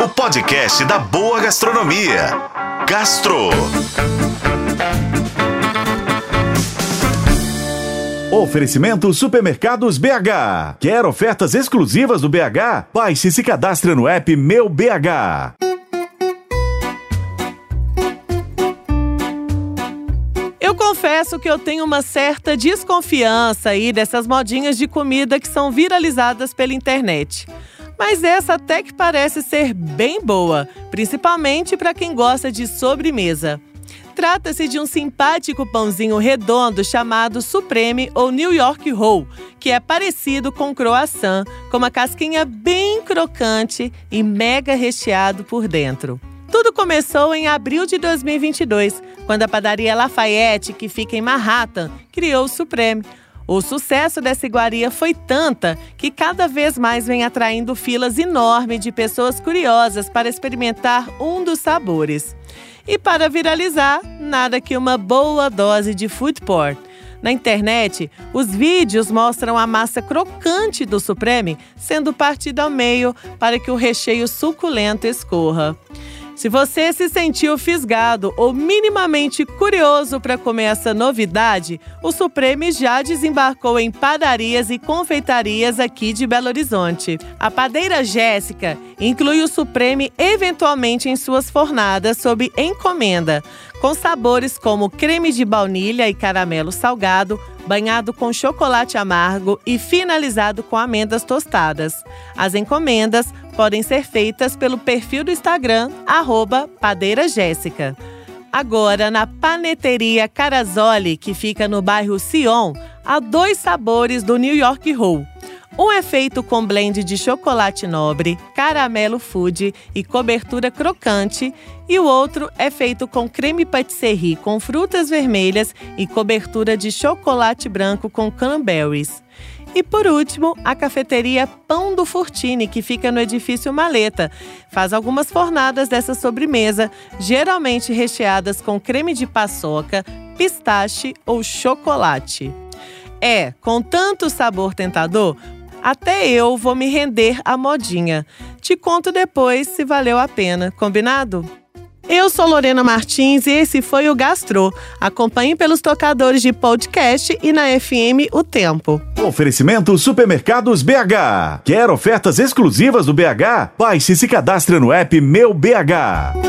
o podcast da boa gastronomia. Gastro. Oferecimento Supermercados BH. Quer ofertas exclusivas do BH? Baixe e se cadastre no app Meu BH. Eu confesso que eu tenho uma certa desconfiança aí dessas modinhas de comida que são viralizadas pela internet. Mas essa até que parece ser bem boa, principalmente para quem gosta de sobremesa. Trata-se de um simpático pãozinho redondo chamado Supreme ou New York Roll, que é parecido com croissant, com uma casquinha bem crocante e mega recheado por dentro. Tudo começou em abril de 2022, quando a padaria Lafayette, que fica em Manhattan, criou o Supreme. O sucesso dessa iguaria foi tanta que cada vez mais vem atraindo filas enormes de pessoas curiosas para experimentar um dos sabores. E para viralizar, nada que uma boa dose de food porn. Na internet, os vídeos mostram a massa crocante do Supreme sendo partida ao meio para que o recheio suculento escorra. Se você se sentiu fisgado ou minimamente curioso para comer essa novidade, o Supreme já desembarcou em padarias e confeitarias aqui de Belo Horizonte. A padeira Jéssica inclui o Supreme eventualmente em suas fornadas sob encomenda, com sabores como creme de baunilha e caramelo salgado, banhado com chocolate amargo e finalizado com amêndoas tostadas. As encomendas podem ser feitas pelo perfil do Instagram, padeirajéssica. Agora, na Paneteria Carazoli, que fica no bairro Sion, há dois sabores do New York Roll. Um é feito com blend de chocolate nobre, caramelo food e cobertura crocante, e o outro é feito com creme patisserie com frutas vermelhas e cobertura de chocolate branco com cranberries. E por último, a cafeteria Pão do Fortini, que fica no edifício Maleta. Faz algumas fornadas dessa sobremesa, geralmente recheadas com creme de paçoca, pistache ou chocolate. É, com tanto sabor tentador, até eu vou me render à modinha. Te conto depois se valeu a pena, combinado? Eu sou Lorena Martins e esse foi o Gastro. Acompanhe pelos tocadores de podcast e na FM O Tempo. Oferecimento Supermercados BH. Quer ofertas exclusivas do BH? Baixe e se cadastre no app Meu BH.